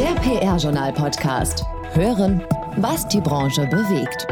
Der PR-Journal-Podcast. Hören, was die Branche bewegt.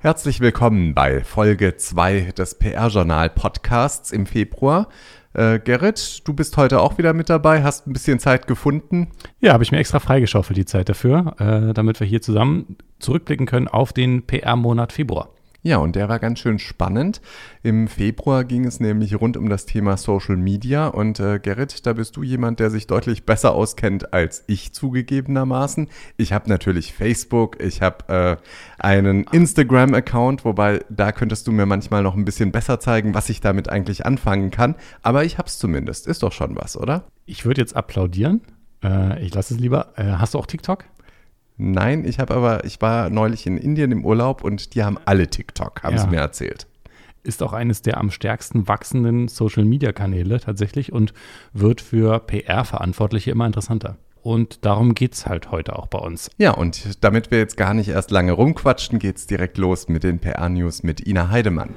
Herzlich willkommen bei Folge 2 des PR-Journal-Podcasts im Februar. Äh, Gerrit, du bist heute auch wieder mit dabei, hast ein bisschen Zeit gefunden. Ja, habe ich mir extra freigeschaufelt, die Zeit dafür, äh, damit wir hier zusammen zurückblicken können auf den PR-Monat Februar. Ja, und der war ganz schön spannend. Im Februar ging es nämlich rund um das Thema Social Media. Und äh, Gerrit, da bist du jemand, der sich deutlich besser auskennt als ich zugegebenermaßen. Ich habe natürlich Facebook, ich habe äh, einen Instagram-Account, wobei da könntest du mir manchmal noch ein bisschen besser zeigen, was ich damit eigentlich anfangen kann. Aber ich habe es zumindest. Ist doch schon was, oder? Ich würde jetzt applaudieren. Äh, ich lasse es lieber. Äh, hast du auch TikTok? Nein, ich habe aber, ich war neulich in Indien im Urlaub und die haben alle TikTok, haben ja. sie mir erzählt. Ist auch eines der am stärksten wachsenden Social-Media-Kanäle tatsächlich und wird für PR-Verantwortliche immer interessanter. Und darum geht es halt heute auch bei uns. Ja, und damit wir jetzt gar nicht erst lange rumquatschen, geht es direkt los mit den PR-News mit Ina Heidemann.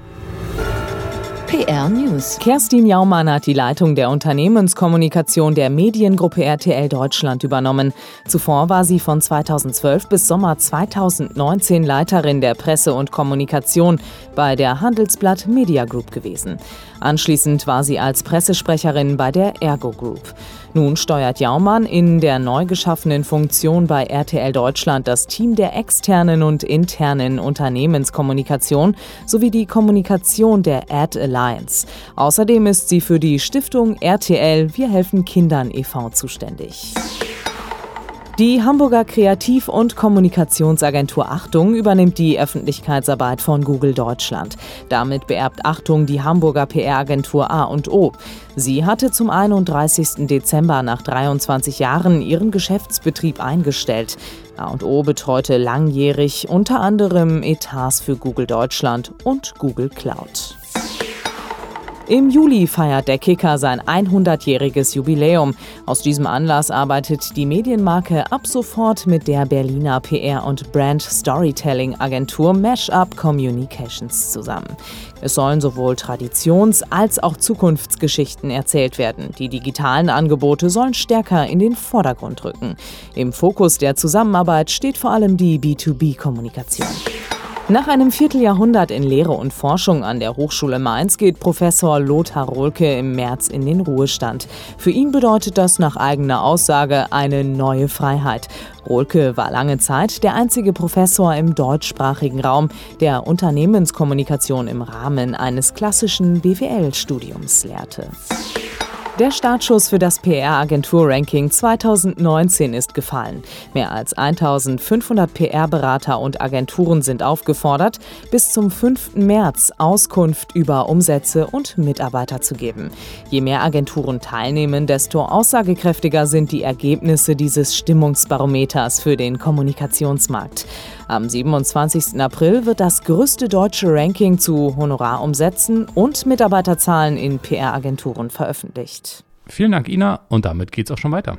PR News. Kerstin Jaumann hat die Leitung der Unternehmenskommunikation der Mediengruppe RTL Deutschland übernommen. Zuvor war sie von 2012 bis Sommer 2019 Leiterin der Presse und Kommunikation bei der Handelsblatt Media Group gewesen. Anschließend war sie als Pressesprecherin bei der Ergo Group. Nun steuert Jaumann in der neu geschaffenen Funktion bei RTL Deutschland das Team der externen und internen Unternehmenskommunikation sowie die Kommunikation der Ad Alliance. Außerdem ist sie für die Stiftung RTL Wir helfen Kindern e.V. zuständig. Die Hamburger Kreativ- und Kommunikationsagentur Achtung übernimmt die Öffentlichkeitsarbeit von Google Deutschland. Damit beerbt Achtung die Hamburger PR-Agentur A und O. Sie hatte zum 31. Dezember nach 23 Jahren ihren Geschäftsbetrieb eingestellt. A&O betreute langjährig unter anderem Etats für Google Deutschland und Google Cloud. Im Juli feiert der Kicker sein 100-jähriges Jubiläum. Aus diesem Anlass arbeitet die Medienmarke ab sofort mit der Berliner PR- und Brand Storytelling Agentur Mashup Communications zusammen. Es sollen sowohl Traditions- als auch Zukunftsgeschichten erzählt werden. Die digitalen Angebote sollen stärker in den Vordergrund rücken. Im Fokus der Zusammenarbeit steht vor allem die B2B-Kommunikation. Nach einem Vierteljahrhundert in Lehre und Forschung an der Hochschule Mainz geht Professor Lothar Rohlke im März in den Ruhestand. Für ihn bedeutet das nach eigener Aussage eine neue Freiheit. Rohlke war lange Zeit der einzige Professor im deutschsprachigen Raum, der Unternehmenskommunikation im Rahmen eines klassischen BWL-Studiums lehrte. Der Startschuss für das PR-Agentur-Ranking 2019 ist gefallen. Mehr als 1500 PR-Berater und Agenturen sind aufgefordert, bis zum 5. März Auskunft über Umsätze und Mitarbeiter zu geben. Je mehr Agenturen teilnehmen, desto aussagekräftiger sind die Ergebnisse dieses Stimmungsbarometers für den Kommunikationsmarkt. Am 27. April wird das größte deutsche Ranking zu Honorarumsätzen und Mitarbeiterzahlen in PR-Agenturen veröffentlicht. Vielen Dank, Ina, und damit geht's auch schon weiter.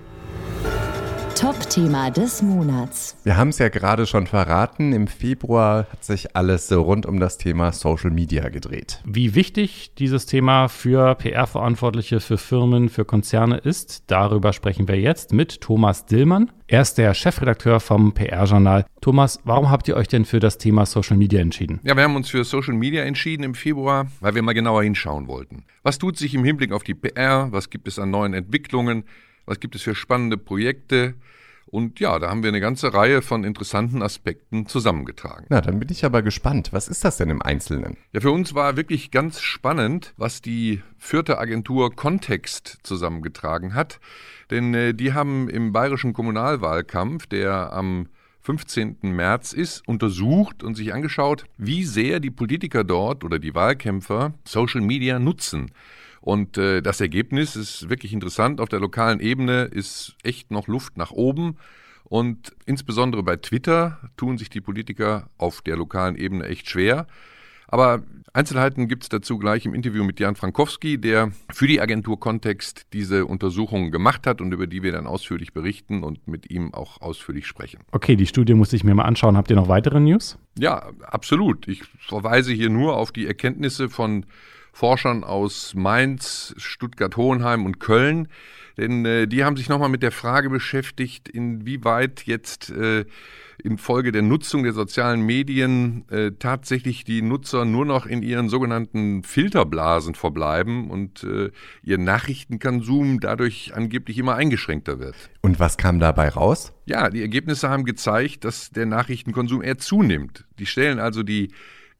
Top-Thema des Monats. Wir haben es ja gerade schon verraten. Im Februar hat sich alles so rund um das Thema Social Media gedreht. Wie wichtig dieses Thema für PR-Verantwortliche, für Firmen, für Konzerne ist, darüber sprechen wir jetzt mit Thomas Dillmann. Er ist der Chefredakteur vom PR-Journal. Thomas, warum habt ihr euch denn für das Thema Social Media entschieden? Ja, wir haben uns für Social Media entschieden im Februar, weil wir mal genauer hinschauen wollten. Was tut sich im Hinblick auf die PR? Was gibt es an neuen Entwicklungen? Was gibt es für spannende Projekte? Und ja, da haben wir eine ganze Reihe von interessanten Aspekten zusammengetragen. Na, dann bin ich aber gespannt. Was ist das denn im Einzelnen? Ja, für uns war wirklich ganz spannend, was die vierte Agentur Kontext zusammengetragen hat. Denn äh, die haben im bayerischen Kommunalwahlkampf, der am 15. März ist, untersucht und sich angeschaut, wie sehr die Politiker dort oder die Wahlkämpfer Social Media nutzen. Und äh, das Ergebnis ist wirklich interessant. Auf der lokalen Ebene ist echt noch Luft nach oben. Und insbesondere bei Twitter tun sich die Politiker auf der lokalen Ebene echt schwer. Aber Einzelheiten gibt es dazu gleich im Interview mit Jan Frankowski, der für die Agentur Kontext diese Untersuchungen gemacht hat und über die wir dann ausführlich berichten und mit ihm auch ausführlich sprechen. Okay, die Studie muss ich mir mal anschauen. Habt ihr noch weitere News? Ja, absolut. Ich verweise hier nur auf die Erkenntnisse von Forschern aus Mainz, Stuttgart-Hohenheim und Köln, Denn äh, die haben sich nochmal mit der Frage beschäftigt, inwieweit jetzt äh, infolge der Nutzung der sozialen Medien äh, tatsächlich die Nutzer nur noch in ihren sogenannten Filterblasen verbleiben und äh, ihr Nachrichtenkonsum dadurch angeblich immer eingeschränkter wird. Und was kam dabei raus? Ja, die Ergebnisse haben gezeigt, dass der Nachrichtenkonsum eher zunimmt. Die stellen also die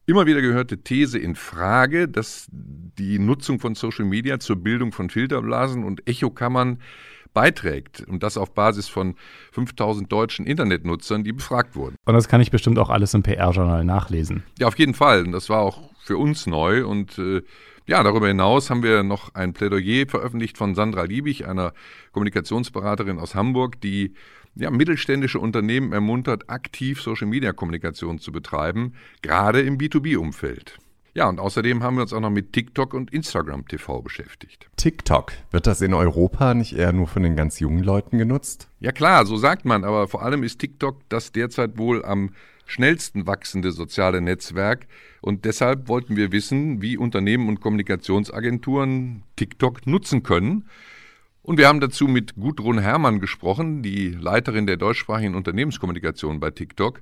immer wieder gehörte These in Frage, dass die Nutzung von Social Media zur Bildung von Filterblasen und Echokammern beiträgt und das auf Basis von 5000 deutschen Internetnutzern, die befragt wurden. Und das kann ich bestimmt auch alles im PR-Journal nachlesen. Ja, auf jeden Fall. Und das war auch für uns neu und äh, ja, darüber hinaus haben wir noch ein Plädoyer veröffentlicht von Sandra Liebig, einer Kommunikationsberaterin aus Hamburg, die ja, mittelständische Unternehmen ermuntert, aktiv Social-Media-Kommunikation zu betreiben, gerade im B2B-Umfeld. Ja, und außerdem haben wir uns auch noch mit TikTok und Instagram TV beschäftigt. TikTok, wird das in Europa nicht eher nur von den ganz jungen Leuten genutzt? Ja klar, so sagt man, aber vor allem ist TikTok das derzeit wohl am schnellsten wachsende soziale Netzwerk und deshalb wollten wir wissen, wie Unternehmen und Kommunikationsagenturen TikTok nutzen können und wir haben dazu mit Gudrun Herrmann gesprochen, die Leiterin der deutschsprachigen Unternehmenskommunikation bei TikTok.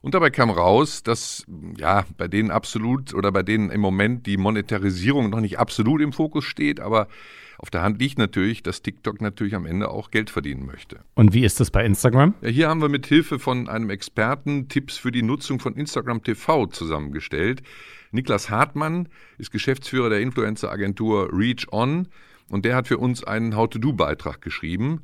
Und dabei kam raus, dass ja bei denen absolut oder bei denen im Moment die Monetarisierung noch nicht absolut im Fokus steht, aber auf der Hand liegt natürlich, dass TikTok natürlich am Ende auch Geld verdienen möchte. Und wie ist das bei Instagram? Ja, hier haben wir mit Hilfe von einem Experten Tipps für die Nutzung von Instagram TV zusammengestellt. Niklas Hartmann ist Geschäftsführer der Influencer-Agentur Reach On und der hat für uns einen How-to-Do-Beitrag geschrieben.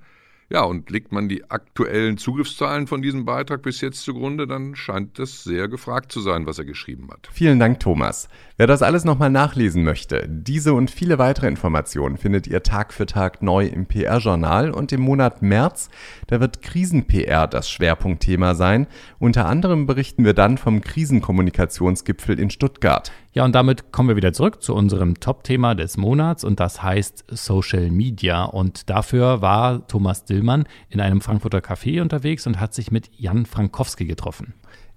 Ja, und legt man die aktuellen Zugriffszahlen von diesem Beitrag bis jetzt zugrunde, dann scheint das sehr gefragt zu sein, was er geschrieben hat. Vielen Dank, Thomas. Wer das alles nochmal nachlesen möchte, diese und viele weitere Informationen findet ihr Tag für Tag neu im PR-Journal und im Monat März, da wird Krisen-PR das Schwerpunktthema sein. Unter anderem berichten wir dann vom Krisenkommunikationsgipfel in Stuttgart. Ja, und damit kommen wir wieder zurück zu unserem Top-Thema des Monats und das heißt Social Media. Und dafür war Thomas Dillmann in einem Frankfurter Café unterwegs und hat sich mit Jan Frankowski getroffen.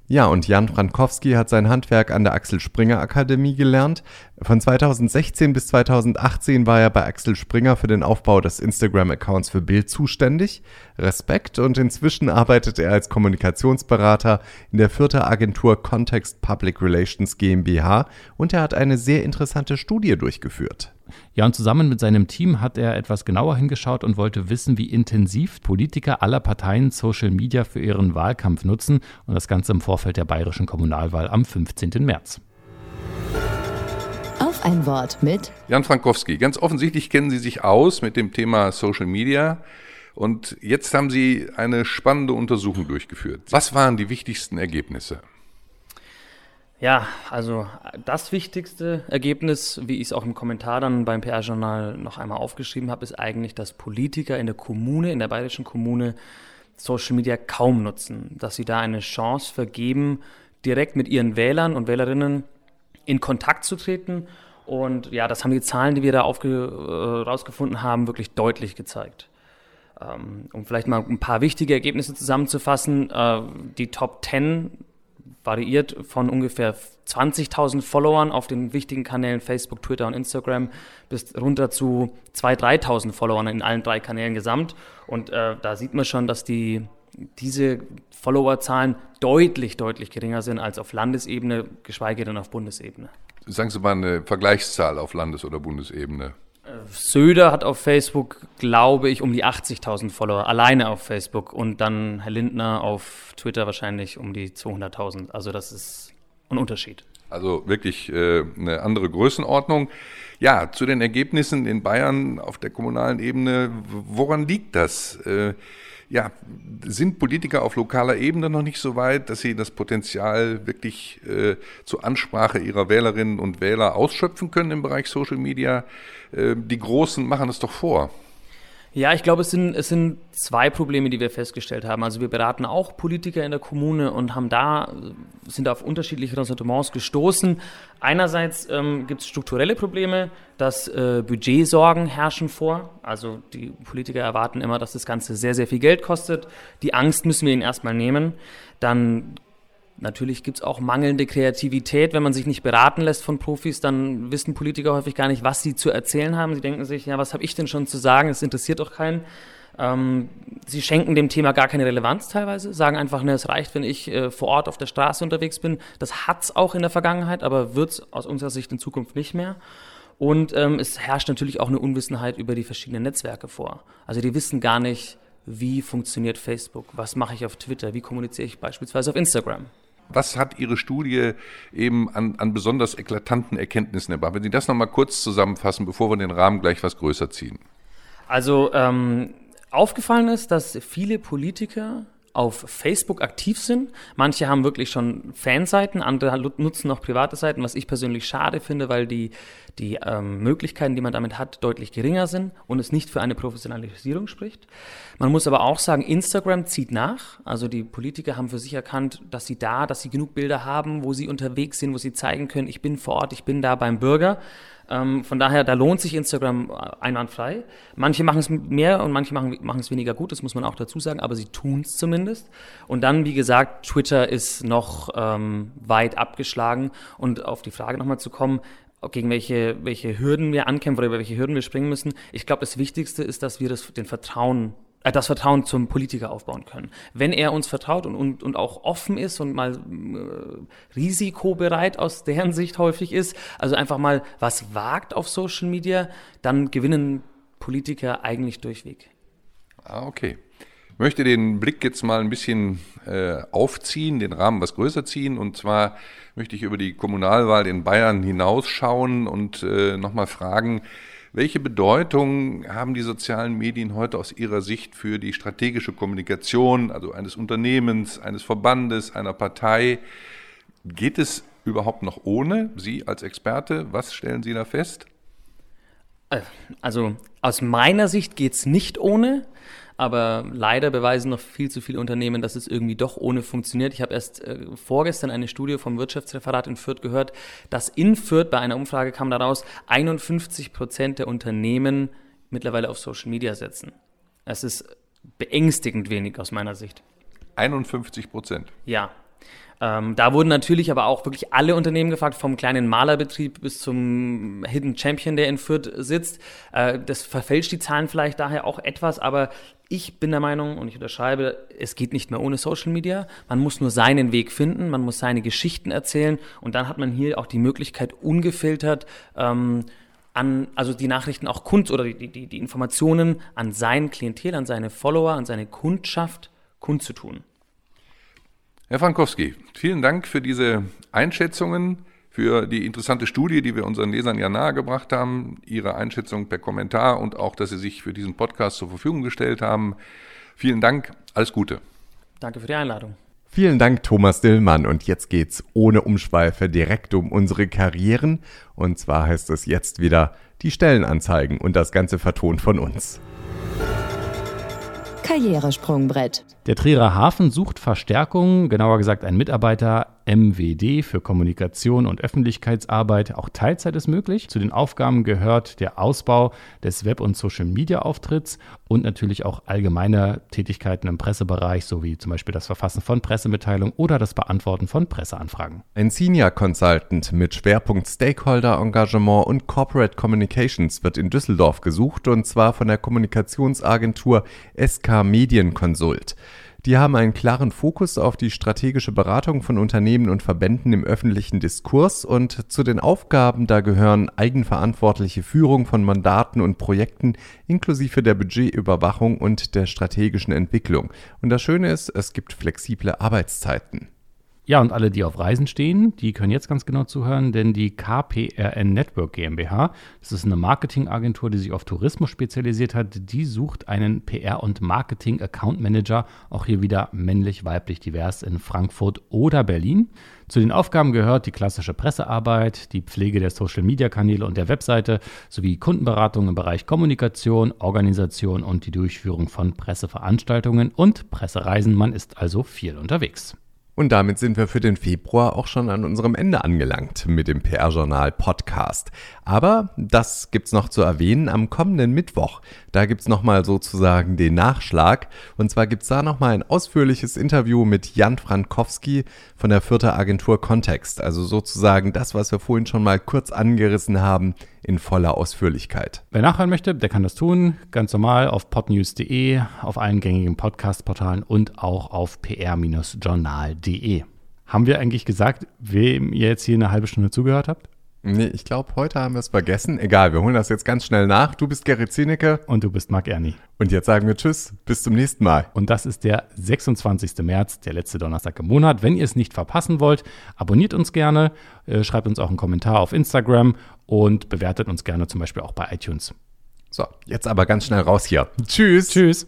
Ja, und Jan Frankowski hat sein Handwerk an der Axel Springer Akademie gelernt. Von 2016 bis 2018 war er bei Axel Springer für den Aufbau des Instagram-Accounts für Bild zuständig. Respekt und inzwischen arbeitet er als Kommunikationsberater in der vierten Agentur Context Public Relations GmbH und er hat eine sehr interessante Studie durchgeführt. Ja, und zusammen mit seinem Team hat er etwas genauer hingeschaut und wollte wissen, wie intensiv Politiker aller Parteien Social Media für ihren Wahlkampf nutzen und das Ganze im Vorfeld der bayerischen Kommunalwahl am 15. März. Auf ein Wort mit Jan Frankowski. Ganz offensichtlich kennen Sie sich aus mit dem Thema Social Media. Und jetzt haben Sie eine spannende Untersuchung durchgeführt. Was waren die wichtigsten Ergebnisse? Ja, also das wichtigste Ergebnis, wie ich es auch im Kommentar dann beim PR-Journal noch einmal aufgeschrieben habe, ist eigentlich, dass Politiker in der Kommune, in der bayerischen Kommune, Social Media kaum nutzen. Dass sie da eine Chance vergeben, direkt mit ihren Wählern und Wählerinnen in Kontakt zu treten. Und ja, das haben die Zahlen, die wir da aufge, äh, rausgefunden haben, wirklich deutlich gezeigt. Ähm, um vielleicht mal ein paar wichtige Ergebnisse zusammenzufassen, äh, die Top 10 variiert von ungefähr 20.000 Followern auf den wichtigen Kanälen Facebook, Twitter und Instagram bis runter zu 2.000, 3.000 Followern in allen drei Kanälen gesamt. Und äh, da sieht man schon, dass die, diese Followerzahlen deutlich, deutlich geringer sind als auf Landesebene, geschweige denn auf Bundesebene. Sagen Sie mal eine Vergleichszahl auf Landes- oder Bundesebene. Söder hat auf Facebook, glaube ich, um die 80.000 Follower, alleine auf Facebook. Und dann Herr Lindner auf Twitter wahrscheinlich um die 200.000. Also das ist ein Unterschied. Also wirklich äh, eine andere Größenordnung. Ja, zu den Ergebnissen in Bayern auf der kommunalen Ebene, woran liegt das? Äh, ja, sind Politiker auf lokaler Ebene noch nicht so weit, dass sie das Potenzial wirklich äh, zur Ansprache ihrer Wählerinnen und Wähler ausschöpfen können im Bereich Social Media? Äh, die Großen machen es doch vor. Ja, ich glaube, es sind, es sind zwei Probleme, die wir festgestellt haben. Also wir beraten auch Politiker in der Kommune und haben da, sind auf unterschiedliche Ressentiments gestoßen. Einerseits ähm, gibt es strukturelle Probleme, dass äh, Budgetsorgen herrschen vor. Also die Politiker erwarten immer, dass das Ganze sehr, sehr viel Geld kostet. Die Angst müssen wir ihnen erstmal nehmen. Dann Natürlich gibt es auch mangelnde Kreativität. Wenn man sich nicht beraten lässt von Profis, dann wissen Politiker häufig gar nicht, was sie zu erzählen haben. Sie denken sich, ja, was habe ich denn schon zu sagen? Es interessiert doch keinen. Ähm, sie schenken dem Thema gar keine Relevanz teilweise, sagen einfach, ne, es reicht, wenn ich äh, vor Ort auf der Straße unterwegs bin. Das hat es auch in der Vergangenheit, aber wird es aus unserer Sicht in Zukunft nicht mehr. Und ähm, es herrscht natürlich auch eine Unwissenheit über die verschiedenen Netzwerke vor. Also die wissen gar nicht, wie funktioniert Facebook, was mache ich auf Twitter, wie kommuniziere ich beispielsweise auf Instagram. Was hat Ihre Studie eben an, an besonders eklatanten Erkenntnissen erbracht? Wenn Sie das nochmal kurz zusammenfassen, bevor wir den Rahmen gleich was größer ziehen. Also ähm, aufgefallen ist, dass viele Politiker auf Facebook aktiv sind. Manche haben wirklich schon Fanseiten, andere nutzen noch private Seiten, was ich persönlich schade finde, weil die, die ähm, Möglichkeiten, die man damit hat, deutlich geringer sind und es nicht für eine Professionalisierung spricht. Man muss aber auch sagen, Instagram zieht nach. Also die Politiker haben für sich erkannt, dass sie da, dass sie genug Bilder haben, wo sie unterwegs sind, wo sie zeigen können, ich bin vor Ort, ich bin da beim Bürger. Ähm, von daher, da lohnt sich Instagram äh, einwandfrei. Manche machen es mehr und manche machen, machen es weniger gut, das muss man auch dazu sagen, aber sie tun es zumindest. Und dann, wie gesagt, Twitter ist noch ähm, weit abgeschlagen. Und auf die Frage nochmal zu kommen, gegen welche, welche Hürden wir ankämpfen oder über welche Hürden wir springen müssen. Ich glaube, das Wichtigste ist, dass wir das, den Vertrauen das Vertrauen zum Politiker aufbauen können. Wenn er uns vertraut und, und, und auch offen ist und mal äh, risikobereit aus deren Sicht häufig ist, also einfach mal was wagt auf Social Media, dann gewinnen Politiker eigentlich durchweg. Ah, okay. Ich möchte den Blick jetzt mal ein bisschen äh, aufziehen, den Rahmen was größer ziehen. Und zwar möchte ich über die Kommunalwahl in Bayern hinausschauen und äh, nochmal fragen, welche Bedeutung haben die sozialen Medien heute aus Ihrer Sicht für die strategische Kommunikation, also eines Unternehmens, eines Verbandes, einer Partei? Geht es überhaupt noch ohne Sie als Experte? Was stellen Sie da fest? Äh, also aus meiner Sicht geht es nicht ohne. Aber leider beweisen noch viel zu viele Unternehmen, dass es irgendwie doch ohne funktioniert. Ich habe erst äh, vorgestern eine Studie vom Wirtschaftsreferat in Fürth gehört, dass in Fürth bei einer Umfrage kam daraus, 51 Prozent der Unternehmen mittlerweile auf Social Media setzen. Das ist beängstigend wenig aus meiner Sicht. 51 Prozent? Ja. Ähm, da wurden natürlich aber auch wirklich alle Unternehmen gefragt, vom kleinen Malerbetrieb bis zum Hidden Champion, der in Fürth sitzt. Äh, das verfälscht die Zahlen vielleicht daher auch etwas, aber ich bin der Meinung und ich unterschreibe, es geht nicht mehr ohne Social Media. Man muss nur seinen Weg finden, man muss seine Geschichten erzählen und dann hat man hier auch die Möglichkeit, ungefiltert ähm, an, also die Nachrichten auch kund oder die, die, die Informationen an sein Klientel, an seine Follower, an seine Kundschaft kundzutun. Herr Frankowski, vielen Dank für diese Einschätzungen für die interessante Studie, die wir unseren Lesern ja nahegebracht haben, Ihre Einschätzung per Kommentar und auch, dass Sie sich für diesen Podcast zur Verfügung gestellt haben. Vielen Dank, alles Gute. Danke für die Einladung. Vielen Dank, Thomas Dillmann. Und jetzt geht's ohne Umschweife direkt um unsere Karrieren. Und zwar heißt es jetzt wieder die Stellenanzeigen und das Ganze vertont von uns. Karrieresprungbrett. Der Trierer Hafen sucht Verstärkung, genauer gesagt ein Mitarbeiter MWD für Kommunikation und Öffentlichkeitsarbeit. Auch Teilzeit ist möglich. Zu den Aufgaben gehört der Ausbau des Web- und Social-Media-Auftritts und natürlich auch allgemeine Tätigkeiten im Pressebereich, sowie zum Beispiel das Verfassen von Pressemitteilungen oder das Beantworten von Presseanfragen. Ein Senior Consultant mit Schwerpunkt Stakeholder-Engagement und Corporate Communications wird in Düsseldorf gesucht und zwar von der Kommunikationsagentur SK Medienconsult. Die haben einen klaren Fokus auf die strategische Beratung von Unternehmen und Verbänden im öffentlichen Diskurs und zu den Aufgaben da gehören eigenverantwortliche Führung von Mandaten und Projekten inklusive der Budgetüberwachung und der strategischen Entwicklung. Und das Schöne ist, es gibt flexible Arbeitszeiten. Ja, und alle, die auf Reisen stehen, die können jetzt ganz genau zuhören, denn die KPRN Network GmbH, das ist eine Marketingagentur, die sich auf Tourismus spezialisiert hat, die sucht einen PR- und Marketing-Account Manager, auch hier wieder männlich, weiblich, divers in Frankfurt oder Berlin. Zu den Aufgaben gehört die klassische Pressearbeit, die Pflege der Social-Media-Kanäle und der Webseite sowie Kundenberatung im Bereich Kommunikation, Organisation und die Durchführung von Presseveranstaltungen und Pressereisen. Man ist also viel unterwegs. Und damit sind wir für den Februar auch schon an unserem Ende angelangt mit dem PR-Journal Podcast. Aber das gibt's noch zu erwähnen am kommenden Mittwoch. Da gibt's nochmal sozusagen den Nachschlag. Und zwar gibt's da nochmal ein ausführliches Interview mit Jan Frankowski von der Fürther Agentur Kontext. Also sozusagen das, was wir vorhin schon mal kurz angerissen haben, in voller Ausführlichkeit. Wer nachhören möchte, der kann das tun. Ganz normal auf podnews.de, auf allen gängigen Podcast-Portalen und auch auf pr-journal.de. Haben wir eigentlich gesagt, wem ihr jetzt hier eine halbe Stunde zugehört habt? Nee, ich glaube, heute haben wir es vergessen. Egal, wir holen das jetzt ganz schnell nach. Du bist Gerrit Zienecke. Und du bist Marc Erni. Und jetzt sagen wir Tschüss, bis zum nächsten Mal. Und das ist der 26. März, der letzte Donnerstag im Monat. Wenn ihr es nicht verpassen wollt, abonniert uns gerne, äh, schreibt uns auch einen Kommentar auf Instagram und bewertet uns gerne zum Beispiel auch bei iTunes. So, jetzt aber ganz schnell raus hier. Tschüss. Tschüss.